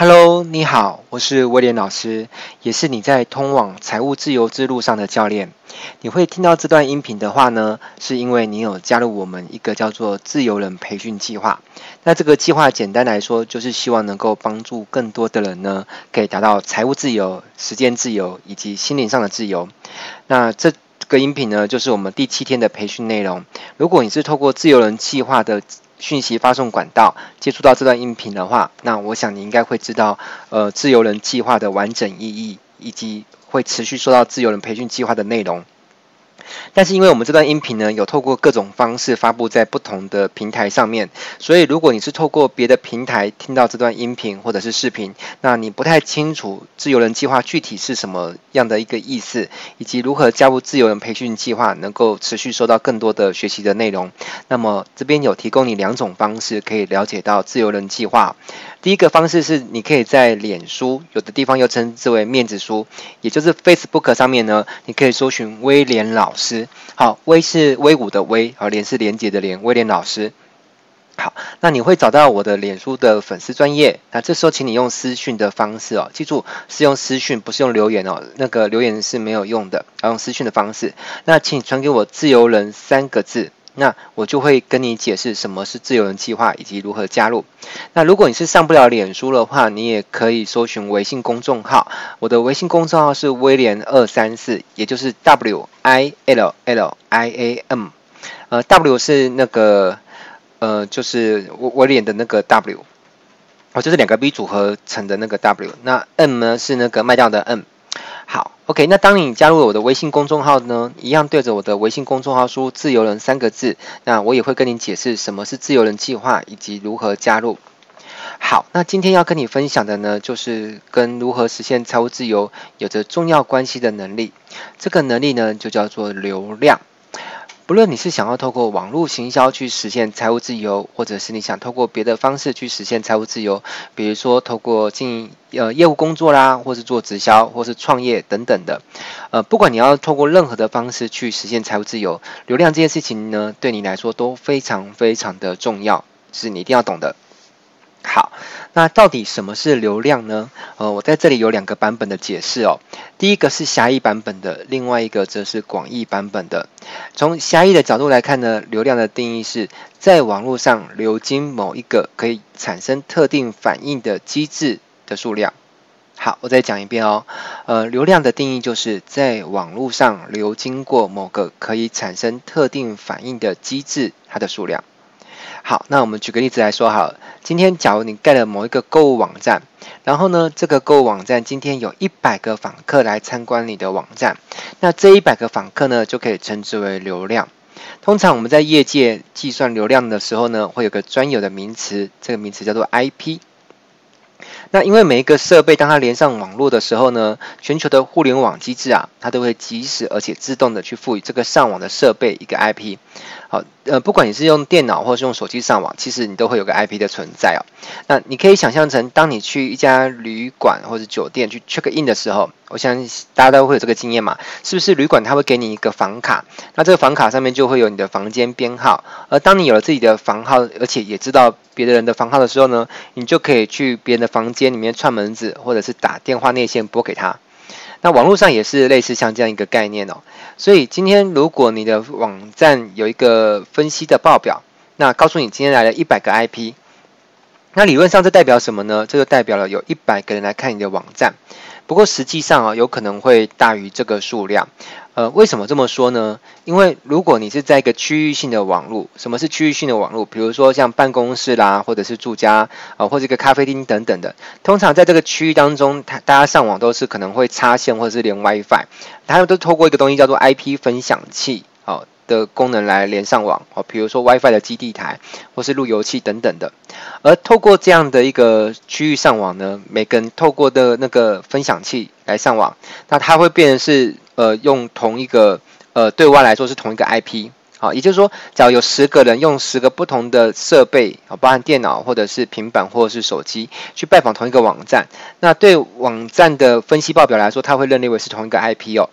Hello，你好，我是威廉老师，也是你在通往财务自由之路上的教练。你会听到这段音频的话呢，是因为你有加入我们一个叫做自由人培训计划。那这个计划简单来说，就是希望能够帮助更多的人呢，可以达到财务自由、时间自由以及心灵上的自由。那这个音频呢，就是我们第七天的培训内容。如果你是透过自由人计划的讯息发送管道接触到这段音频的话，那我想你应该会知道，呃，自由人计划的完整意义，以及会持续收到自由人培训计划的内容。但是因为我们这段音频呢，有透过各种方式发布在不同的平台上面，所以如果你是透过别的平台听到这段音频或者是视频，那你不太清楚自由人计划具体是什么样的一个意思，以及如何加入自由人培训计划，能够持续收到更多的学习的内容，那么这边有提供你两种方式可以了解到自由人计划。第一个方式是，你可以在脸书，有的地方又称之为面子书，也就是 Facebook 上面呢，你可以搜寻威廉老师。好，威是威武的威，好，廉是廉洁的廉，威廉老师。好，那你会找到我的脸书的粉丝专业，那这时候请你用私讯的方式哦，记住是用私讯，不是用留言哦，那个留言是没有用的，要用私讯的方式。那请传给我“自由人”三个字。那我就会跟你解释什么是自由人计划以及如何加入。那如果你是上不了脸书的话，你也可以搜寻微信公众号。我的微信公众号是威廉二三四，也就是 W I L L I A M。呃，W 是那个呃，就是威威廉的那个 W，哦，就是两个 B 组合成的那个 W。那 M 呢是那个卖掉的 M。好，OK，那当你加入我的微信公众号呢，一样对着我的微信公众号输“自由人”三个字，那我也会跟你解释什么是自由人计划以及如何加入。好，那今天要跟你分享的呢，就是跟如何实现财务自由有着重要关系的能力，这个能力呢，就叫做流量。不论你是想要透过网络行销去实现财务自由，或者是你想透过别的方式去实现财务自由，比如说透过经营呃业务工作啦，或是做直销，或是创业等等的，呃，不管你要透过任何的方式去实现财务自由，流量这件事情呢，对你来说都非常非常的重要，是你一定要懂的。好，那到底什么是流量呢？呃，我在这里有两个版本的解释哦。第一个是狭义版本的，另外一个则是广义版本的。从狭义的角度来看呢，流量的定义是在网络上流经某一个可以产生特定反应的机制的数量。好，我再讲一遍哦。呃，流量的定义就是在网络上流经过某个可以产生特定反应的机制，它的数量。好，那我们举个例子来说好了。今天假如你盖了某一个购物网站，然后呢，这个购物网站今天有一百个访客来参观你的网站，那这一百个访客呢，就可以称之为流量。通常我们在业界计算流量的时候呢，会有个专有的名词，这个名词叫做 IP。那因为每一个设备当它连上网络的时候呢，全球的互联网机制啊，它都会即时而且自动的去赋予这个上网的设备一个 IP。好，呃，不管你是用电脑或是用手机上网，其实你都会有个 IP 的存在哦。那你可以想象成，当你去一家旅馆或者酒店去 check in 的时候，我相信大家都会有这个经验嘛，是不是？旅馆它会给你一个房卡，那这个房卡上面就会有你的房间编号。而当你有了自己的房号，而且也知道别的人的房号的时候呢，你就可以去别人的房间里面串门子，或者是打电话内线拨给他。那网络上也是类似像这样一个概念哦，所以今天如果你的网站有一个分析的报表，那告诉你今天来了一百个 IP，那理论上这代表什么呢？这就代表了有一百个人来看你的网站。不过实际上啊，有可能会大于这个数量。呃，为什么这么说呢？因为如果你是在一个区域性的网络，什么是区域性的网络？比如说像办公室啦，或者是住家啊，或者一个咖啡厅等等的。通常在这个区域当中，它大家上网都是可能会插线或者是连 WiFi，它们都透过一个东西叫做 IP 分享器，好。的功能来连上网哦，比如说 WiFi 的基地台或是路由器等等的。而透过这样的一个区域上网呢，每个人透过的那个分享器来上网，那它会变成是呃用同一个呃对外来说是同一个 IP 好，也就是说，只要有十个人用十个不同的设备啊，包含电脑或者是平板或者是手机去拜访同一个网站，那对网站的分析报表来说，它会认定为是同一个 IP 哦。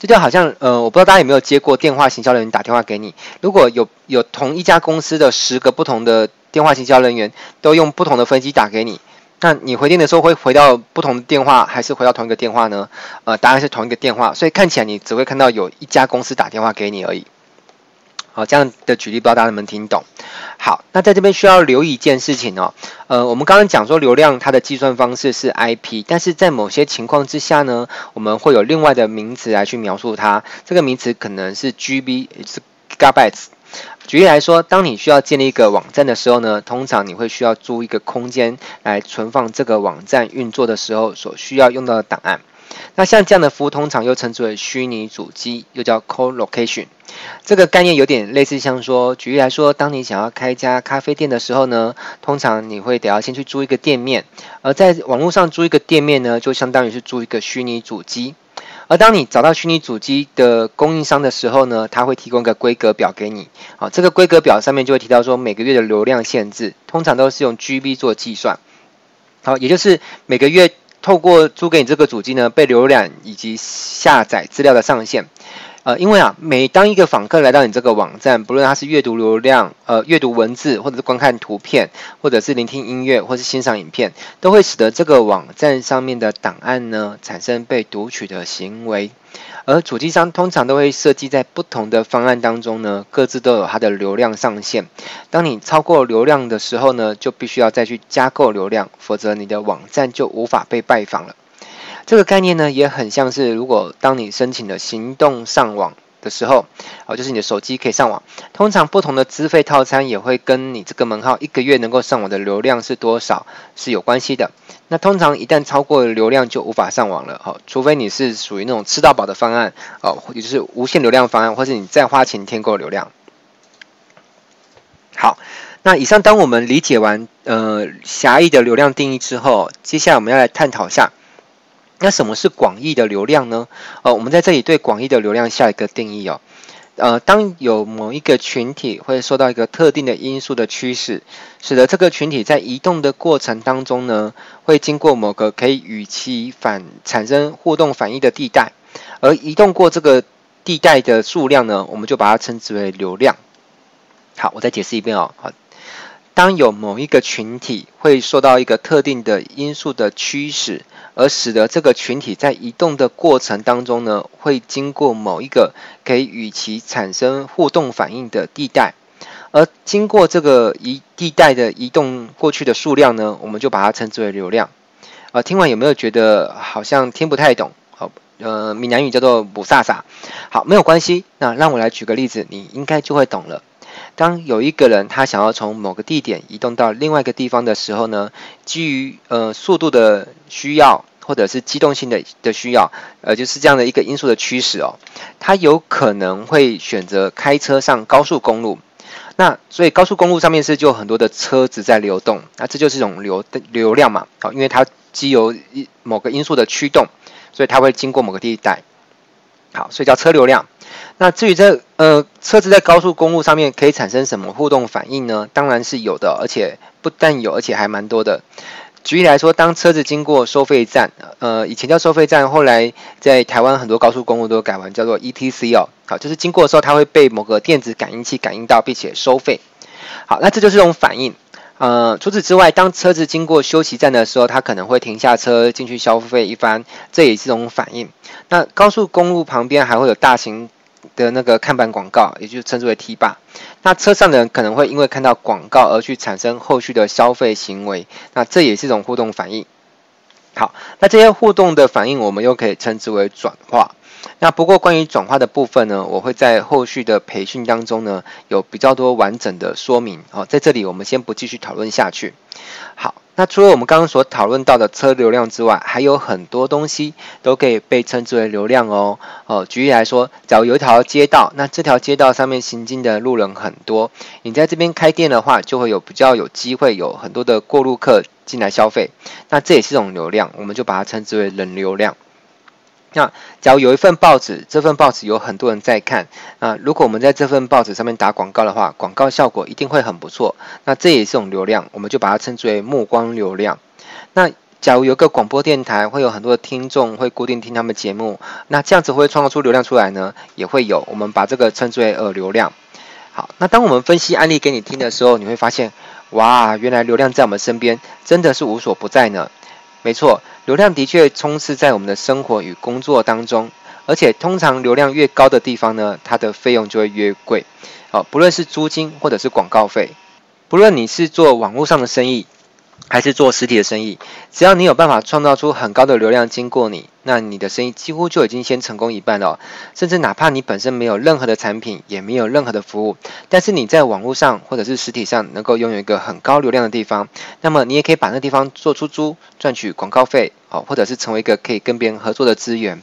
这就好像，呃，我不知道大家有没有接过电话行销人员打电话给你。如果有有同一家公司的十个不同的电话行销人员都用不同的分机打给你，那你回电的时候会回到不同的电话，还是回到同一个电话呢？呃，答案是同一个电话，所以看起来你只会看到有一家公司打电话给你而已。好，这样的举例不知道大家能不能听懂？好，那在这边需要留意一件事情哦。呃，我们刚刚讲说流量它的计算方式是 IP，但是在某些情况之下呢，我们会有另外的名词来去描述它。这个名词可能是 GB，是 Gigabytes。举例来说，当你需要建立一个网站的时候呢，通常你会需要租一个空间来存放这个网站运作的时候所需要用到的档案。那像这样的服务，通常又称之为虚拟主机，又叫 colocation。这个概念有点类似，像说，举例来说，当你想要开一家咖啡店的时候呢，通常你会得要先去租一个店面，而在网络上租一个店面呢，就相当于是租一个虚拟主机。而当你找到虚拟主机的供应商的时候呢，他会提供一个规格表给你。好，这个规格表上面就会提到说每个月的流量限制，通常都是用 GB 做计算。好，也就是每个月透过租给你这个主机呢，被浏览以及下载资料的上限。呃，因为啊，每当一个访客来到你这个网站，不论他是阅读流量、呃阅读文字，或者是观看图片，或者是聆听音乐，或是欣赏影片，都会使得这个网站上面的档案呢产生被读取的行为。而主机商通常都会设计在不同的方案当中呢，各自都有它的流量上限。当你超过流量的时候呢，就必须要再去加购流量，否则你的网站就无法被拜访了。这个概念呢，也很像是如果当你申请了行动上网的时候，哦，就是你的手机可以上网。通常不同的资费套餐也会跟你这个门号一个月能够上网的流量是多少是有关系的。那通常一旦超过流量就无法上网了，哦，除非你是属于那种吃到饱的方案，哦，也就是无限流量方案，或是你再花钱添购流量。好，那以上当我们理解完呃狭义的流量定义之后，接下来我们要来探讨一下。那什么是广义的流量呢？呃，我们在这里对广义的流量下一个定义哦。呃，当有某一个群体会受到一个特定的因素的驱使，使得这个群体在移动的过程当中呢，会经过某个可以与其反产生互动反应的地带，而移动过这个地带的数量呢，我们就把它称之为流量。好，我再解释一遍哦。好，当有某一个群体会受到一个特定的因素的驱使。而使得这个群体在移动的过程当中呢，会经过某一个可以与其产生互动反应的地带，而经过这个移地带的移动过去的数量呢，我们就把它称之为流量。呃，听完有没有觉得好像听不太懂？好，呃，闽南语叫做雾煞煞。好，没有关系，那让我来举个例子，你应该就会懂了。当有一个人他想要从某个地点移动到另外一个地方的时候呢，基于呃速度的需要或者是机动性的的需要，呃就是这样的一个因素的驱使哦，他有可能会选择开车上高速公路。那所以高速公路上面是就很多的车子在流动，那这就是一种流的流量嘛，好，因为它基由某个因素的驱动，所以它会经过某个地带，好，所以叫车流量。那至于这呃车子在高速公路上面可以产生什么互动反应呢？当然是有的，而且不但有，而且还蛮多的。举例来说，当车子经过收费站，呃，以前叫收费站，后来在台湾很多高速公路都改完叫做 ETC 哦，好，就是经过的时候它会被某个电子感应器感应到，并且收费。好，那这就是这种反应。呃，除此之外，当车子经过休息站的时候，他可能会停下车进去消费一番，这也是一种反应。那高速公路旁边还会有大型的那个看板广告，也就称之为 T 坝。那车上的人可能会因为看到广告而去产生后续的消费行为，那这也是一种互动反应。好，那这些互动的反应，我们又可以称之为转化。那不过关于转化的部分呢，我会在后续的培训当中呢，有比较多完整的说明。哦，在这里我们先不继续讨论下去。好。那除了我们刚刚所讨论到的车流量之外，还有很多东西都可以被称之为流量哦。哦，举例来说，假如有一条街道，那这条街道上面行进的路人很多，你在这边开店的话，就会有比较有机会有很多的过路客进来消费，那这也是一种流量，我们就把它称之为人流量。那假如有一份报纸，这份报纸有很多人在看，那如果我们在这份报纸上面打广告的话，广告效果一定会很不错。那这也是一种流量，我们就把它称之为目光流量。那假如有个广播电台，会有很多的听众会固定听他们节目，那这样子会创造出流量出来呢？也会有，我们把这个称之为耳流量。好，那当我们分析案例给你听的时候，你会发现，哇，原来流量在我们身边真的是无所不在呢。没错，流量的确充斥在我们的生活与工作当中，而且通常流量越高的地方呢，它的费用就会越贵。哦，不论是租金或者是广告费，不论你是做网络上的生意，还是做实体的生意，只要你有办法创造出很高的流量经过你，那你的生意几乎就已经先成功一半了。甚至哪怕你本身没有任何的产品，也没有任何的服务，但是你在网络上或者是实体上能够拥有一个很高流量的地方，那么你也可以把那地方做出租，赚取广告费，哦，或者是成为一个可以跟别人合作的资源。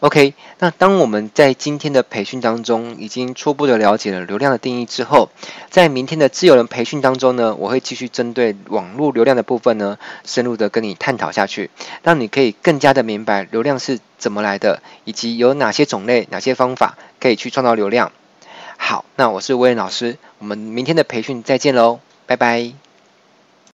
OK，那当我们在今天的培训当中已经初步的了解了流量的定义之后，在明天的自由人培训当中呢，我会继续针对网络流量的部分呢，深入的跟你探讨下去，让你可以更加的明白流量是怎么来的，以及有哪些种类、哪些方法可以去创造流量。好，那我是威廉老师，我们明天的培训再见喽，拜拜。